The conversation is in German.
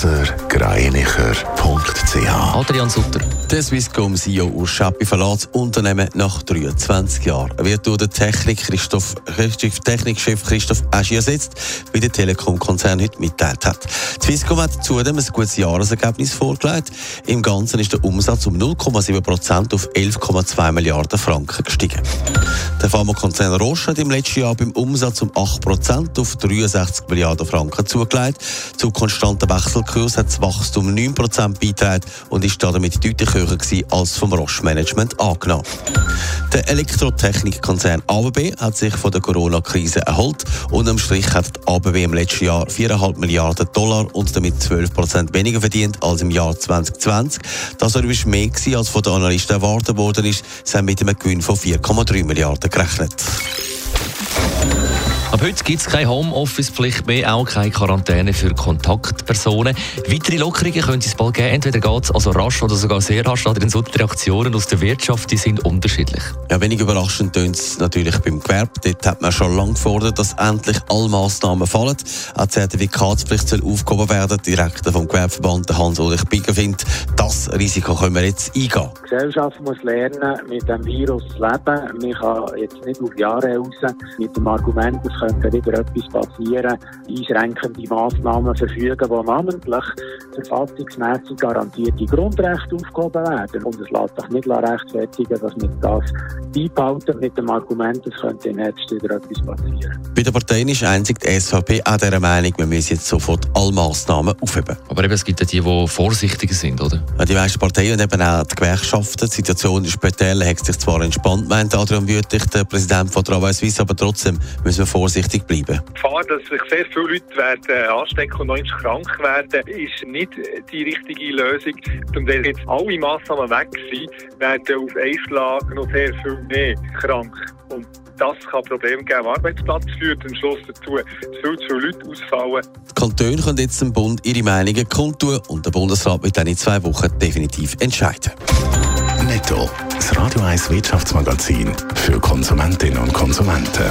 blasergreinicher.ch Adrian Sutter. Der Swisscom CEO Urs Schappi verlässt das Unternehmen nach 23 Jahren. Er wird durch den Technik Christoph, Technikchef Christoph Aschi ersetzt, wie der Telekom-Konzern heute mitteilt hat. Die Swisscom hat zudem ein gutes Jahresergebnis vorgelegt. Im Ganzen ist der Umsatz um 0,7 Prozent auf 11,2 Milliarden Franken gestiegen. Pharmakonzern Roche hat im letzten Jahr beim Umsatz um 8 Prozent auf 63 Milliarden Franken zugelegt. Zu konstanten Wechselkurs hat das Wachstum 9 Prozent beigetragen und ist damit deutlich höher gewesen als vom Roche-Management angenommen. Der Elektrotechnikkonzern ABB hat sich von der Corona-Krise erholt und am Strich hat die ABB im letzten Jahr 4,5 Milliarden Dollar und damit 12 Prozent weniger verdient als im Jahr 2020. Das war mehr gewesen, als von den Analysten erwartet worden ist. Sie haben mit einem Gewinn von 4,3 Milliarden gerechnet. Bechlet. Ab heute gibt es keine Homeoffice-Pflicht mehr, auch keine Quarantäne für Kontaktpersonen. Weitere Lockerungen können es bald geben. Entweder geht es also rasch oder sogar sehr rasch. Adrian Sutter, die Reaktionen aus der Wirtschaft die sind unterschiedlich. Ja, wenig überraschend tönt es natürlich beim Gewerbe. Dort hat man schon lange gefordert, dass endlich alle Massnahmen fallen. Auch die Zertifikatspflicht soll aufgehoben werden. Der Direktor vom Gewerbeverband Hans-Ulrich Bigger findet, das Risiko können wir jetzt eingehen. Die Gesellschaft muss lernen, mit dem Virus zu leben. Man kann jetzt nicht auf Jahre raus mit dem Argument, könnte wieder etwas passieren, einschränkende Massnahmen verfügen, die namentlich verfassungsmässig garantierte Grundrechte aufgehoben werden. Und es lässt sich nicht rechtfertigen, dass man das beibehalten mit dem Argument, es könnte im Herbst wieder etwas passieren. Bei den Parteien ist einzig die SVP auch der Meinung, wir müssen jetzt sofort alle Massnahmen aufheben. Aber eben, es gibt ja die, die vorsichtiger sind, oder? Ja, die meisten Parteien und eben auch die Gewerkschaften. Die Situation in Spitälern hat sich zwar entspannt, meint Adrian Wüthrich, der Präsident von Travail Suisse, aber trotzdem müssen wir vorsichtig bleiben. Die Gefahr, dass sich sehr viele Leute werden anstecken und noch krank werden, ist nicht die richtige Lösung. Und wenn jetzt alle Massnahmen weg sind, werden auf einen Schlag noch sehr viel mehr krank. Und das kann Probleme geben am Arbeitsplatz, führt am Schluss dazu, dass viel zu viele Leute ausfallen. Die Kantone können jetzt dem Bund ihre Meinungen kundtun und der Bundesrat wird dann in zwei Wochen definitiv entscheiden. Netto. Das Radio 1 Wirtschaftsmagazin für Konsumentinnen und Konsumenten.